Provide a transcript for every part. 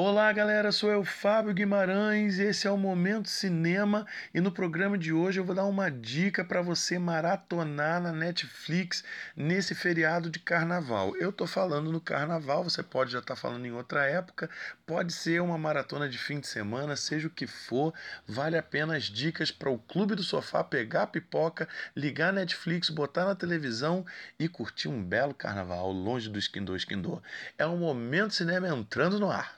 Olá, galera, sou eu, Fábio Guimarães. Esse é o Momento Cinema e no programa de hoje eu vou dar uma dica para você maratonar na Netflix nesse feriado de carnaval. Eu tô falando no carnaval, você pode já estar tá falando em outra época, pode ser uma maratona de fim de semana, seja o que for, vale a pena as dicas para o Clube do Sofá pegar a pipoca, ligar a Netflix, botar na televisão e curtir um belo carnaval longe do Esquindô Esquindô. É o Momento Cinema entrando no ar.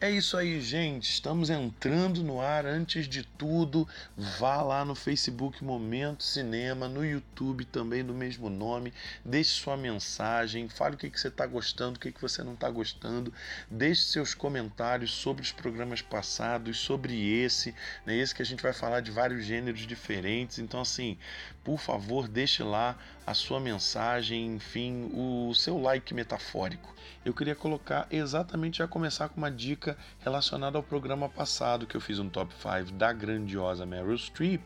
É isso aí, gente. Estamos entrando no ar. Antes de tudo, vá lá no Facebook Momento Cinema, no YouTube também do mesmo nome. Deixe sua mensagem, fale o que, que você está gostando, o que, que você não está gostando. Deixe seus comentários sobre os programas passados, sobre esse, né? esse que a gente vai falar de vários gêneros diferentes. Então, assim, por favor, deixe lá a sua mensagem, enfim, o seu like metafórico. Eu queria colocar exatamente já começar com uma dica relacionada ao programa passado que eu fiz um top 5 da grandiosa Meryl Streep.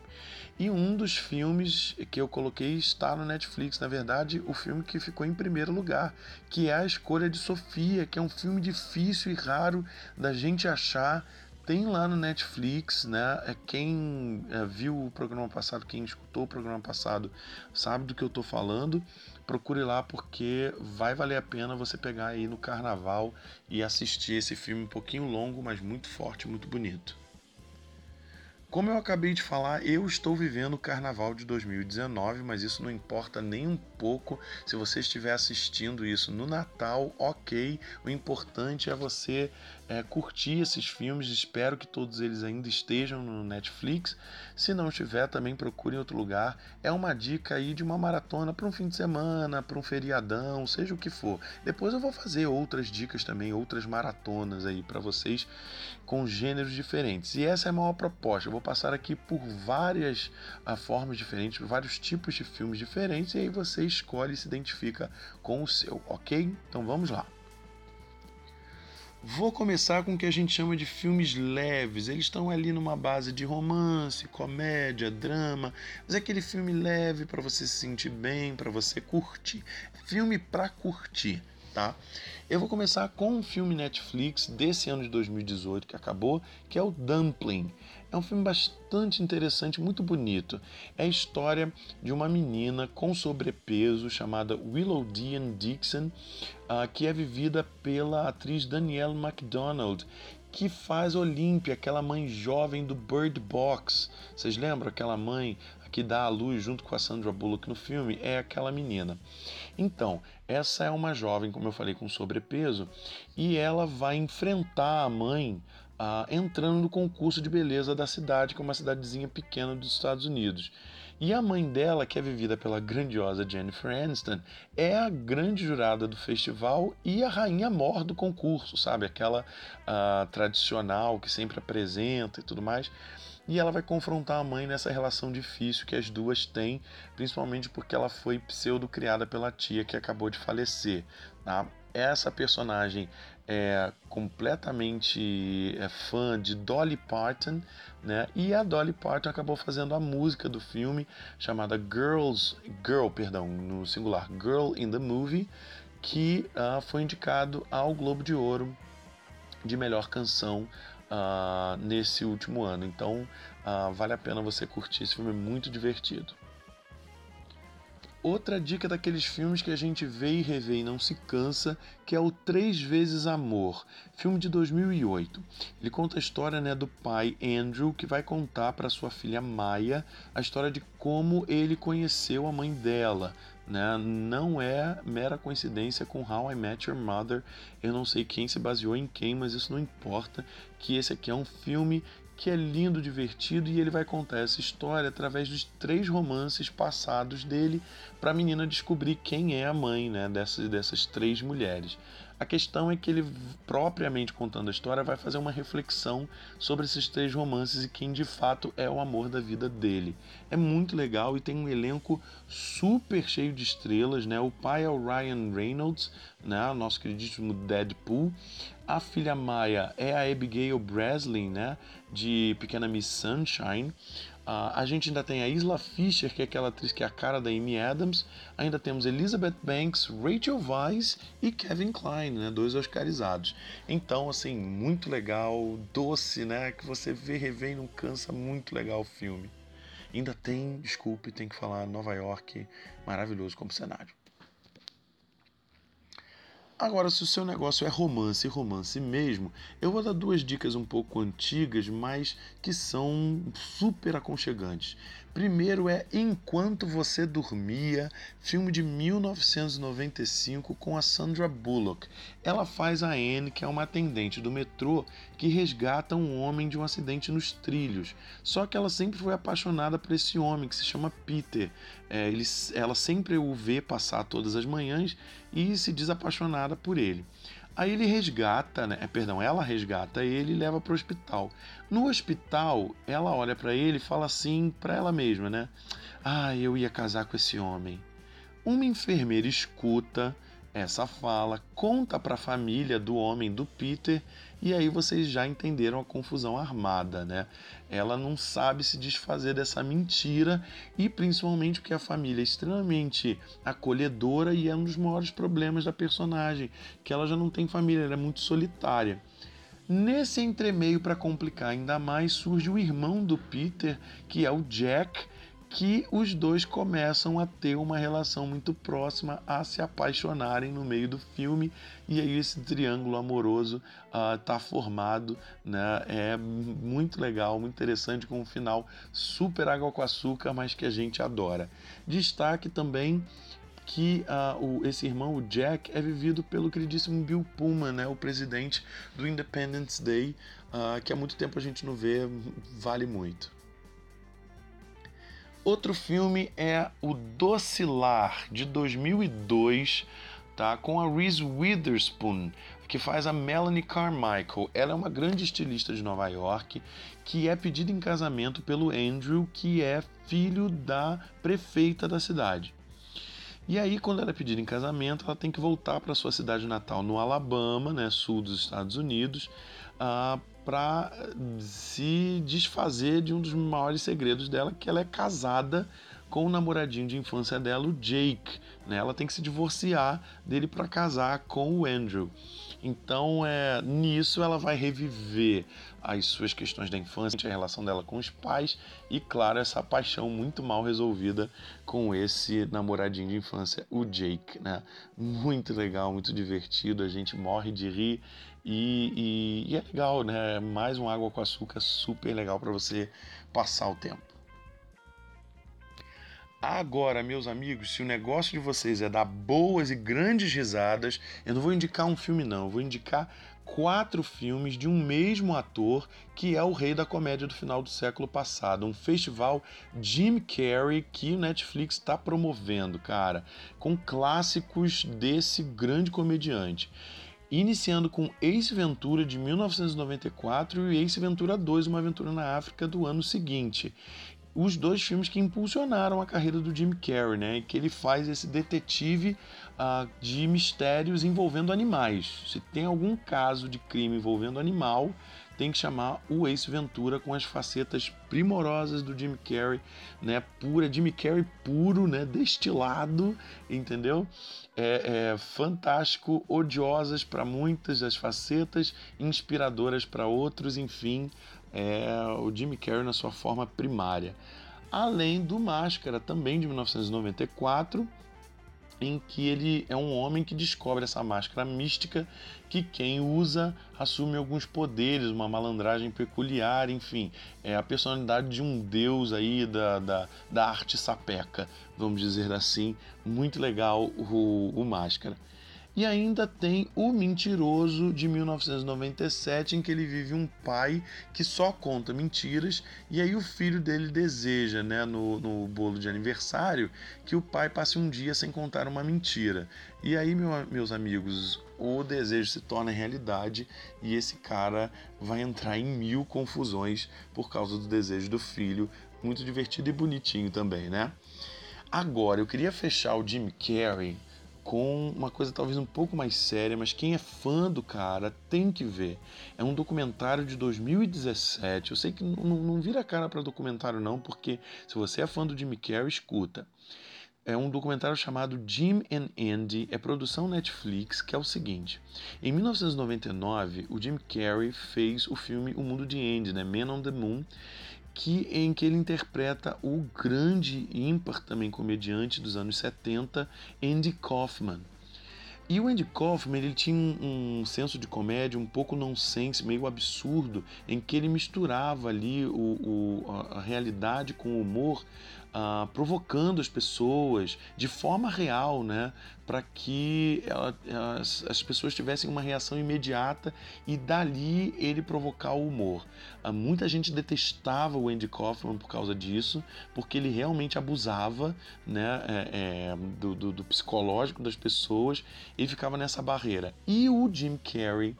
E um dos filmes que eu coloquei está no Netflix, na verdade, o filme que ficou em primeiro lugar, que é A Escolha de Sofia, que é um filme difícil e raro da gente achar tem lá no Netflix, né? É quem é, viu o programa passado, quem escutou o programa passado, sabe do que eu tô falando. Procure lá porque vai valer a pena você pegar aí no carnaval e assistir esse filme um pouquinho longo, mas muito forte, muito bonito. Como eu acabei de falar, eu estou vivendo o carnaval de 2019, mas isso não importa nem um pouco se você estiver assistindo isso no Natal, ok. O importante é você é, curtir esses filmes. Espero que todos eles ainda estejam no Netflix. Se não estiver, também procure em outro lugar. É uma dica aí de uma maratona para um fim de semana, para um feriadão, seja o que for. Depois eu vou fazer outras dicas também, outras maratonas aí para vocês com gêneros diferentes. E essa é a maior proposta. Eu vou passar aqui por várias uh, formas diferentes, por vários tipos de filmes diferentes, e aí você escolhe e se identifica com o seu, ok? Então vamos lá. Vou começar com o que a gente chama de filmes leves. Eles estão ali numa base de romance, comédia, drama, mas é aquele filme leve para você se sentir bem, para você curtir. Filme para curtir tá? Eu vou começar com um filme Netflix desse ano de 2018 que acabou, que é o Dumpling. É um filme bastante interessante, muito bonito. É a história de uma menina com sobrepeso chamada Willow Dean Dixon, uh, que é vivida pela atriz Danielle MacDonald, que faz Olímpia, aquela mãe jovem do Bird Box. Vocês lembram aquela mãe que dá a luz junto com a Sandra Bullock no filme é aquela menina. Então, essa é uma jovem, como eu falei, com sobrepeso, e ela vai enfrentar a mãe entrando no concurso de beleza da cidade, que é uma cidadezinha pequena dos Estados Unidos. E a mãe dela, que é vivida pela grandiosa Jennifer Aniston, é a grande jurada do festival e a rainha mor do concurso, sabe? Aquela tradicional que sempre apresenta e tudo mais e ela vai confrontar a mãe nessa relação difícil que as duas têm, principalmente porque ela foi pseudo criada pela tia que acabou de falecer. Tá? Essa personagem é completamente é fã de Dolly Parton, né? E a Dolly Parton acabou fazendo a música do filme chamada Girls, Girl, perdão, no singular, Girl in the Movie, que uh, foi indicado ao Globo de Ouro de melhor canção uh, nesse último ano. Então uh, vale a pena você curtir esse filme, é muito divertido. Outra dica daqueles filmes que a gente vê e revê e não se cansa, que é o Três Vezes Amor, filme de 2008. Ele conta a história né, do pai Andrew, que vai contar para sua filha Maya a história de como ele conheceu a mãe dela. Né? Não é mera coincidência com How I Met Your Mother. Eu não sei quem se baseou em quem, mas isso não importa. Que esse aqui é um filme que é lindo, divertido e ele vai contar essa história através dos três romances passados dele para a menina descobrir quem é a mãe né, dessas, dessas três mulheres. A questão é que ele, propriamente contando a história, vai fazer uma reflexão sobre esses três romances e quem de fato é o amor da vida dele. É muito legal e tem um elenco super cheio de estrelas, né? O pai é o Ryan Reynolds, né? O nosso queridíssimo Deadpool. A filha Maya é a Abigail Breslin, né? De Pequena Miss Sunshine. Uh, a gente ainda tem a Isla Fisher, que é aquela atriz que é a cara da Amy Adams. Ainda temos Elizabeth Banks, Rachel Weisz e Kevin Kline, né? Dois oscarizados. Então, assim, muito legal, doce, né? Que você vê, revê e não cansa. Muito legal o filme. Ainda tem, desculpe, tem que falar Nova York, maravilhoso como cenário. Agora, se o seu negócio é romance, romance mesmo, eu vou dar duas dicas um pouco antigas, mas que são super aconchegantes. Primeiro é Enquanto Você Dormia, filme de 1995 com a Sandra Bullock. Ela faz a Anne, que é uma atendente do metrô que resgata um homem de um acidente nos trilhos. Só que ela sempre foi apaixonada por esse homem que se chama Peter. É, ele, ela sempre o vê passar todas as manhãs e se diz apaixonada por ele. Aí ele resgata, né? É, perdão, ela resgata ele e leva para o hospital. No hospital, ela olha para ele e fala assim para ela mesma, né? Ah, eu ia casar com esse homem. Uma enfermeira escuta essa fala, conta para a família do homem do Peter e aí vocês já entenderam a confusão armada, né? Ela não sabe se desfazer dessa mentira e principalmente porque a família é extremamente acolhedora e é um dos maiores problemas da personagem, que ela já não tem família, ela é muito solitária. Nesse entremeio para complicar ainda mais surge o irmão do Peter, que é o Jack, que os dois começam a ter uma relação muito próxima, a se apaixonarem no meio do filme, e aí esse triângulo amoroso está ah, formado, né? É muito legal, muito interessante, com um final super água com açúcar, mas que a gente adora. Destaque também que uh, o, esse irmão, o Jack, é vivido pelo queridíssimo Bill Pullman, né, o presidente do Independence Day, uh, que há muito tempo a gente não vê, vale muito. Outro filme é O Docilar, de 2002, tá? com a Reese Witherspoon, que faz a Melanie Carmichael. Ela é uma grande estilista de Nova York que é pedida em casamento pelo Andrew, que é filho da prefeita da cidade. E aí, quando ela é pedida em casamento, ela tem que voltar para sua cidade natal no Alabama, né, sul dos Estados Unidos, uh, para se desfazer de um dos maiores segredos dela, que ela é casada com o namoradinho de infância dela, o Jake. Né? Ela tem que se divorciar dele para casar com o Andrew. Então, é, nisso ela vai reviver as suas questões da infância, a relação dela com os pais e, claro, essa paixão muito mal resolvida com esse namoradinho de infância, o Jake. Né? Muito legal, muito divertido, a gente morre de rir e, e, e é legal, né? Mais um água com açúcar super legal para você passar o tempo. Agora, meus amigos, se o negócio de vocês é dar boas e grandes risadas, eu não vou indicar um filme, não. Eu vou indicar quatro filmes de um mesmo ator que é o rei da comédia do final do século passado. Um festival Jim Carrey que o Netflix está promovendo, cara, com clássicos desse grande comediante iniciando com Ace Ventura de 1994 e Ace Ventura 2, Uma Aventura na África do ano seguinte. Os dois filmes que impulsionaram a carreira do Jim Carrey, né? Que ele faz esse detetive uh, de mistérios envolvendo animais. Se tem algum caso de crime envolvendo animal, tem que chamar o Ace Ventura com as facetas primorosas do Jim Carrey, né? Pura, Jim Carrey puro, né? Destilado, entendeu? É, é fantástico, odiosas para muitas das facetas, inspiradoras para outros, enfim, é o Jim Carrey na sua forma primária. Além do Máscara, também de 1994, em que ele é um homem que descobre essa máscara mística que quem usa assume alguns poderes, uma malandragem peculiar, enfim, é a personalidade de um deus aí da, da, da arte sapeca, vamos dizer assim, muito legal o, o Máscara. E ainda tem O Mentiroso de 1997, em que ele vive um pai que só conta mentiras, e aí o filho dele deseja, né, no, no bolo de aniversário, que o pai passe um dia sem contar uma mentira. E aí, meu, meus amigos, o desejo se torna realidade e esse cara vai entrar em mil confusões por causa do desejo do filho. Muito divertido e bonitinho também, né? Agora, eu queria fechar o Jim Carrey com uma coisa talvez um pouco mais séria, mas quem é fã do cara tem que ver. É um documentário de 2017. Eu sei que não, não vira cara para documentário não, porque se você é fã do Jimmy Carrey, escuta. É um documentário chamado Jim and Andy, é produção Netflix, que é o seguinte. Em 1999, o Jim Carrey fez o filme O Mundo de Andy, né, Man on the Moon, que em que ele interpreta o grande ímpar também comediante dos anos 70, Andy Kaufman. E o Andy Kaufman ele tinha um, senso de comédia um pouco nonsense, meio absurdo, em que ele misturava ali o, o a realidade com o humor, uh, provocando as pessoas de forma real, né? Para que ela, as, as, pessoas tivessem uma reação imediata e dali ele provocar o humor. Uh, muita gente detestava o Andy Kaufman por causa disso, porque ele realmente abusava né, é, é, do, do, do psicológico das pessoas e ficava nessa barreira. E o Jim Carrey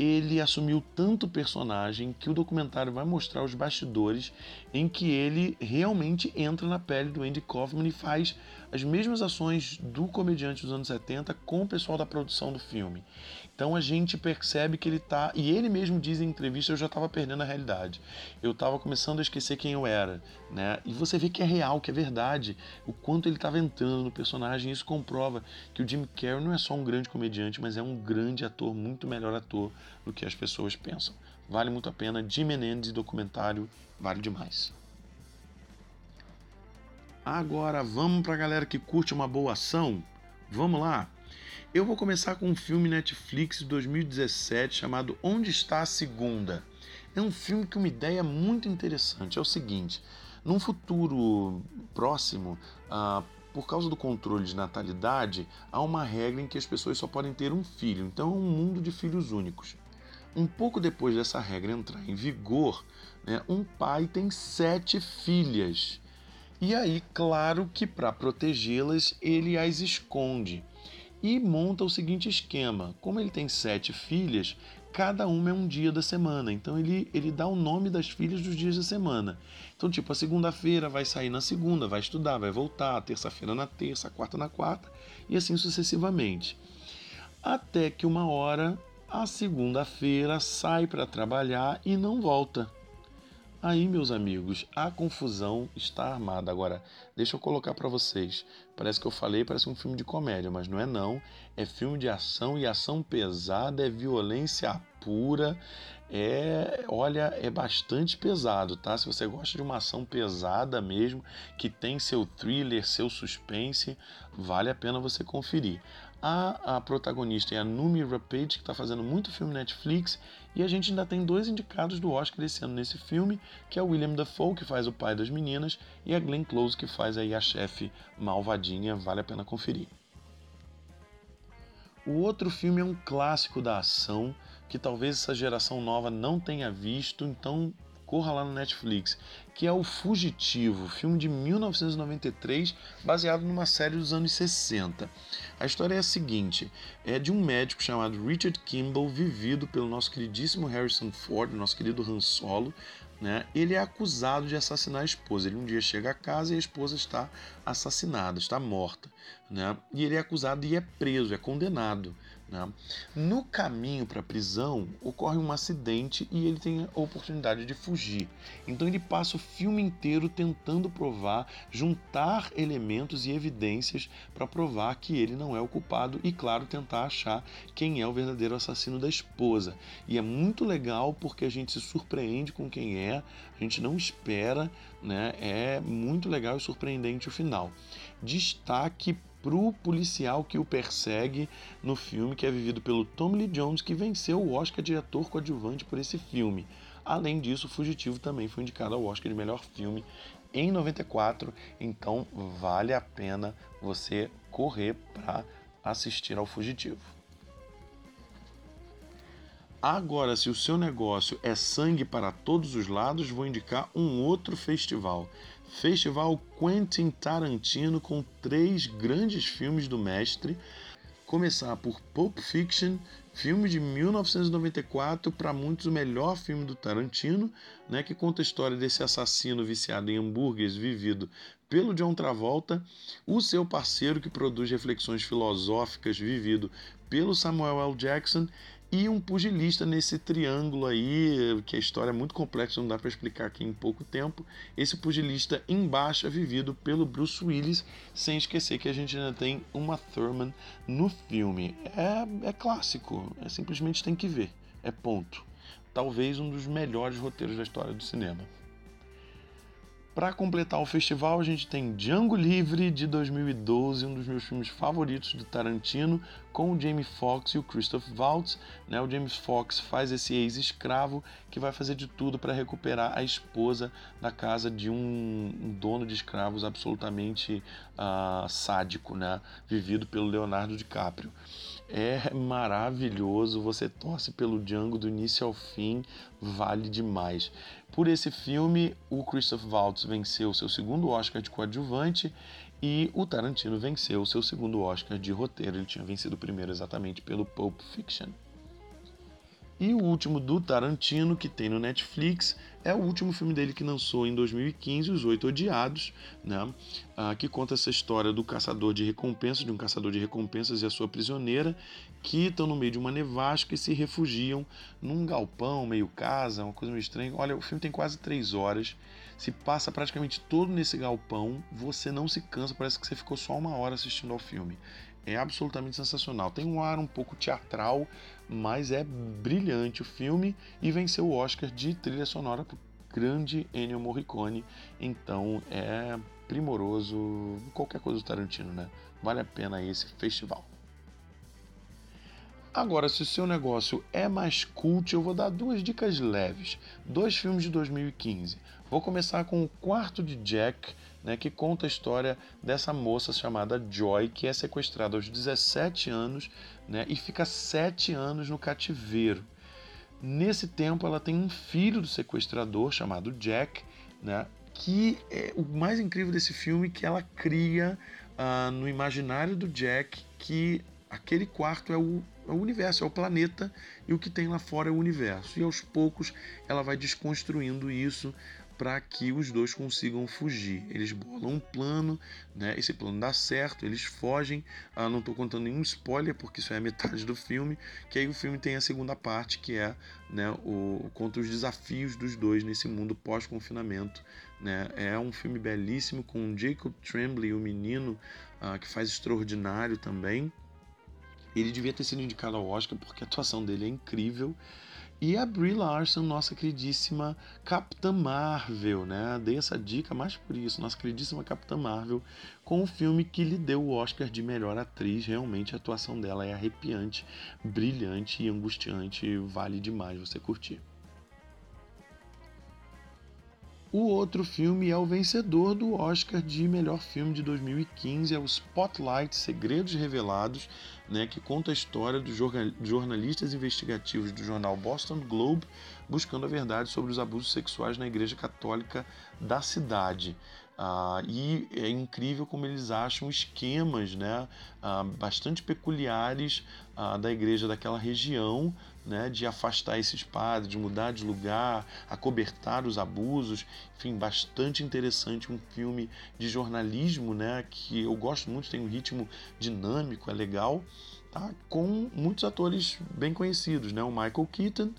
ele assumiu tanto personagem que o documentário vai mostrar os bastidores em que ele realmente entra na pele do Andy Kaufman e faz as mesmas ações do comediante dos anos 70 com o pessoal da produção do filme. Então a gente percebe que ele tá. E ele mesmo diz em entrevista: eu já estava perdendo a realidade. Eu estava começando a esquecer quem eu era. Né? E você vê que é real, que é verdade. O quanto ele estava entrando no personagem. Isso comprova que o Jim Carrey não é só um grande comediante, mas é um grande ator, muito melhor ator do que as pessoas pensam. Vale muito a pena. Jim Menendez, documentário, vale demais. Agora vamos para a galera que curte uma boa ação? Vamos lá! Eu vou começar com um filme Netflix de 2017 chamado Onde Está a Segunda? É um filme com uma ideia muito interessante. É o seguinte: num futuro próximo, ah, por causa do controle de natalidade, há uma regra em que as pessoas só podem ter um filho. Então é um mundo de filhos únicos. Um pouco depois dessa regra entrar em vigor, né, um pai tem sete filhas. E aí, claro que para protegê-las, ele as esconde e monta o seguinte esquema: como ele tem sete filhas, cada uma é um dia da semana. Então ele, ele dá o nome das filhas dos dias da semana. Então, tipo, a segunda-feira vai sair na segunda, vai estudar, vai voltar, terça-feira na terça, quarta na quarta, e assim sucessivamente. Até que uma hora a segunda-feira sai para trabalhar e não volta. Aí, meus amigos, a confusão está armada. Agora, deixa eu colocar para vocês. Parece que eu falei, parece um filme de comédia, mas não é não. É filme de ação e ação pesada, é violência pura. É, olha, é bastante pesado, tá? Se você gosta de uma ação pesada mesmo, que tem seu thriller, seu suspense, vale a pena você conferir. A, a protagonista é a Numi Rapace, que está fazendo muito filme Netflix, e a gente ainda tem dois indicados do Oscar esse ano nesse filme, que é o William Dafoe, que faz o pai das meninas, e a Glenn Close, que faz aí a chefe malvadinha, vale a pena conferir. O outro filme é um clássico da ação, que talvez essa geração nova não tenha visto, então corra lá no Netflix, que é O Fugitivo, filme de 1993, baseado numa série dos anos 60. A história é a seguinte: é de um médico chamado Richard Kimball, vivido pelo nosso queridíssimo Harrison Ford, nosso querido Han Solo. Né? Ele é acusado de assassinar a esposa. Ele um dia chega a casa e a esposa está assassinada, está morta. Né? E ele é acusado e é preso, é condenado. Né? No caminho para a prisão, ocorre um acidente e ele tem a oportunidade de fugir. Então ele passa o filme inteiro tentando provar, juntar elementos e evidências para provar que ele não é o culpado e, claro, tentar achar quem é o verdadeiro assassino da esposa. E é muito legal porque a gente se surpreende com quem é, a gente não espera, né? É muito legal e surpreendente o final. Destaque pro policial que o persegue no filme, que é vivido pelo Tommy Lee Jones, que venceu o Oscar de ator coadjuvante por esse filme. Além disso, o Fugitivo também foi indicado ao Oscar de melhor filme em 94, então vale a pena você correr para assistir ao Fugitivo. Agora, se o seu negócio é sangue para todos os lados, vou indicar um outro festival. Festival Quentin Tarantino com três grandes filmes do mestre, começar por Pulp Fiction, filme de 1994, para muitos o melhor filme do Tarantino, né, que conta a história desse assassino viciado em hambúrgueres vivido pelo John Travolta, o seu parceiro que produz reflexões filosóficas vivido pelo Samuel L. Jackson e um pugilista nesse triângulo aí, que a história é muito complexa, não dá para explicar aqui em pouco tempo. Esse pugilista embaixo é vivido pelo Bruce Willis, sem esquecer que a gente ainda tem uma Thurman no filme. É, é clássico, é simplesmente tem que ver, é ponto. Talvez um dos melhores roteiros da história do cinema. Para completar o festival, a gente tem Django Livre de 2012, um dos meus filmes favoritos do Tarantino, com o Jamie Foxx e o Christoph Waltz. Né? O James Foxx faz esse ex-escravo que vai fazer de tudo para recuperar a esposa da casa de um, dono de escravos absolutamente uh, sádico, né? vivido pelo Leonardo DiCaprio. É maravilhoso, você torce pelo Django do início ao fim, vale demais. Por esse filme, o Christoph Waltz venceu seu segundo Oscar de coadjuvante e o Tarantino venceu seu segundo Oscar de roteiro. Ele tinha vencido o primeiro exatamente pelo Pulp Fiction. E o último do Tarantino, que tem no Netflix, é o último filme dele que lançou em 2015, Os Oito Odiados, né? Ah, que conta essa história do caçador de recompensas, de um caçador de recompensas e a sua prisioneira, que estão no meio de uma nevasca e se refugiam num galpão, meio casa, uma coisa meio estranha. Olha, o filme tem quase três horas, se passa praticamente todo nesse galpão, você não se cansa, parece que você ficou só uma hora assistindo ao filme. É absolutamente sensacional. Tem um ar um pouco teatral, mas é brilhante o filme e venceu o Oscar de trilha sonora por grande Ennio Morricone. Então é primoroso qualquer coisa do Tarantino, né? Vale a pena esse festival. Agora, se o seu negócio é mais cult, eu vou dar duas dicas leves. Dois filmes de 2015. Vou começar com o quarto de Jack, né, que conta a história dessa moça chamada Joy, que é sequestrada aos 17 anos né, e fica 7 anos no cativeiro. Nesse tempo, ela tem um filho do sequestrador chamado Jack, né, que é o mais incrível desse filme que ela cria uh, no imaginário do Jack que aquele quarto é o, é o, universo, é o planeta, e o que tem lá fora é o universo. E aos poucos ela vai desconstruindo isso para que os dois consigam fugir. Eles bolam um plano, né? Esse plano dá certo, eles fogem. Ah, não estou contando nenhum spoiler porque isso é a metade do filme. Que aí o filme tem a segunda parte que é, né, o contra os desafios dos dois nesse mundo pós-confinamento. Né? É um filme belíssimo com Jacob Tremblay, o menino ah, que faz extraordinário também. Ele devia ter sido indicado ao Oscar porque a atuação dele é incrível. E a Brie Larson, nossa queridíssima Capitã Marvel, né? Dei essa dica mais por isso, nossa queridíssima Capitã Marvel, com o filme que lhe deu o Oscar de melhor atriz. Realmente a atuação dela é arrepiante, brilhante e angustiante, vale demais você curtir. O outro filme é o vencedor do Oscar de melhor filme de 2015, é o Spotlight Segredos Revelados, né, que conta a história dos jornalistas investigativos do jornal Boston Globe buscando a verdade sobre os abusos sexuais na Igreja Católica da cidade. Ah, e é incrível como eles acham esquemas né, ah, bastante peculiares ah, da igreja daquela região né, de afastar esses padres, de mudar de lugar, acobertar os abusos. Enfim, bastante interessante. Um filme de jornalismo né, que eu gosto muito, tem um ritmo dinâmico, é legal. Tá? Com muitos atores bem conhecidos, né? o Michael Keaton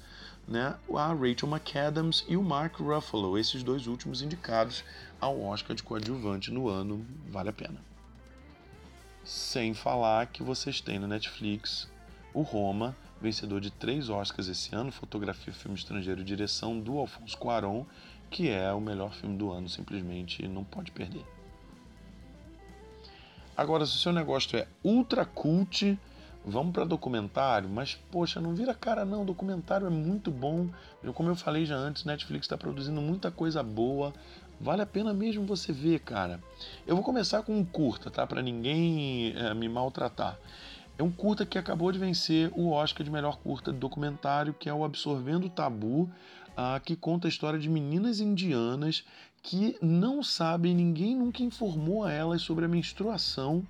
né, a Rachel McAdams e o Mark Ruffalo, esses dois últimos indicados ao Oscar de coadjuvante no ano, vale a pena. Sem falar que vocês têm no Netflix o Roma, vencedor de três Oscars esse ano, fotografia, filme estrangeiro e direção do Alfonso Cuarón, que é o melhor filme do ano, simplesmente não pode perder. Agora, se o seu negócio é ultra cult, vamos para documentário, mas poxa, não vira cara não, documentário é muito bom. Eu, como eu falei já antes, Netflix está produzindo muita coisa boa. Vale a pena mesmo você ver, cara. Eu vou começar com um curta, tá? Para ninguém é, me maltratar. É um curta que acabou de vencer o Oscar de melhor curta de documentário, que é o Absorvendo o Tabu, uh, que conta a história de meninas indianas que não sabem, ninguém nunca informou a elas sobre a menstruação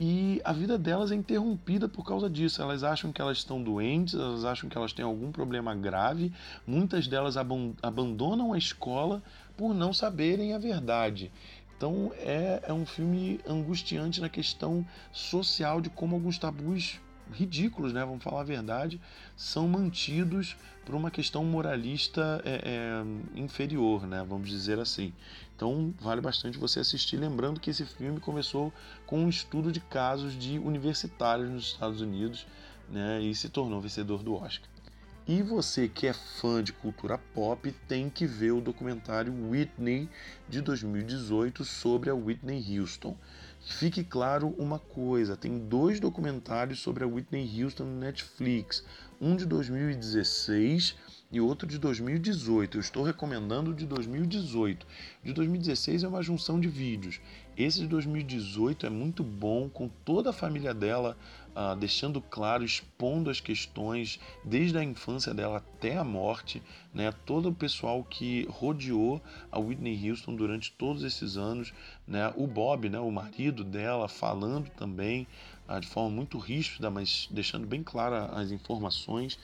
e a vida delas é interrompida por causa disso. Elas acham que elas estão doentes, elas acham que elas têm algum problema grave. Muitas delas abandonam a escola por não saberem a verdade. Então é, é um filme angustiante na questão social de como alguns tabus ridículos, né? Vamos falar a verdade, são mantidos por uma questão moralista é, é, inferior, né? Vamos dizer assim. Então vale bastante você assistir, lembrando que esse filme começou com um estudo de casos de universitários nos Estados Unidos, né? E se tornou vencedor do Oscar. E você que é fã de cultura pop tem que ver o documentário Whitney de 2018 sobre a Whitney Houston. Fique claro uma coisa: tem dois documentários sobre a Whitney Houston no Netflix, um de 2016 e outro de 2018. Eu estou recomendando o de 2018. De 2016 é uma junção de vídeos. Esse de 2018 é muito bom, com toda a família dela, uh, deixando claro, expondo as questões desde a infância dela até a morte, né? Todo o pessoal que rodeou a Whitney Houston durante todos esses anos, né? O Bob, né? O marido dela, falando também uh, de forma muito ríspida, mas deixando bem claras as informações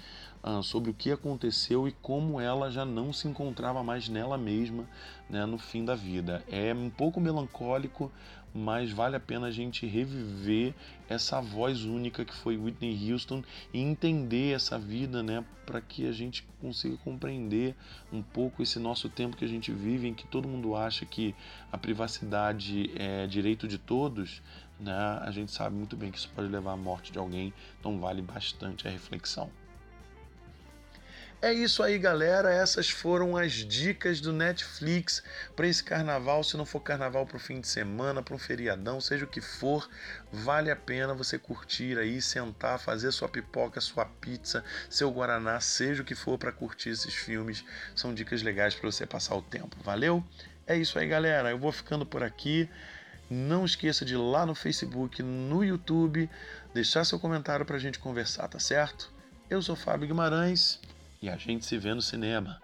uh, sobre o que aconteceu e como ela já não se encontrava mais nela mesma né, no fim da vida. É um pouco melancólico, mas vale a pena a gente reviver essa voz única que foi Whitney Houston e entender essa vida, né, para que a gente consiga compreender um pouco esse nosso tempo que a gente vive, em que todo mundo acha que a privacidade é direito de todos, né? A gente sabe muito bem que isso pode levar à morte de alguém, então vale bastante a reflexão. É isso aí, galera. Essas foram as dicas do Netflix para esse carnaval. Se não for carnaval para o fim de semana, para um feriadão, seja o que for, vale a pena você curtir aí, sentar, fazer sua pipoca, sua pizza, seu guaraná, seja o que for para curtir esses filmes. São dicas legais para você passar o tempo. Valeu? É isso aí, galera. Eu vou ficando por aqui. Não esqueça de ir lá no Facebook, no YouTube, deixar seu comentário para a gente conversar, tá certo? Eu sou Fábio Guimarães e a gente se vê no cinema.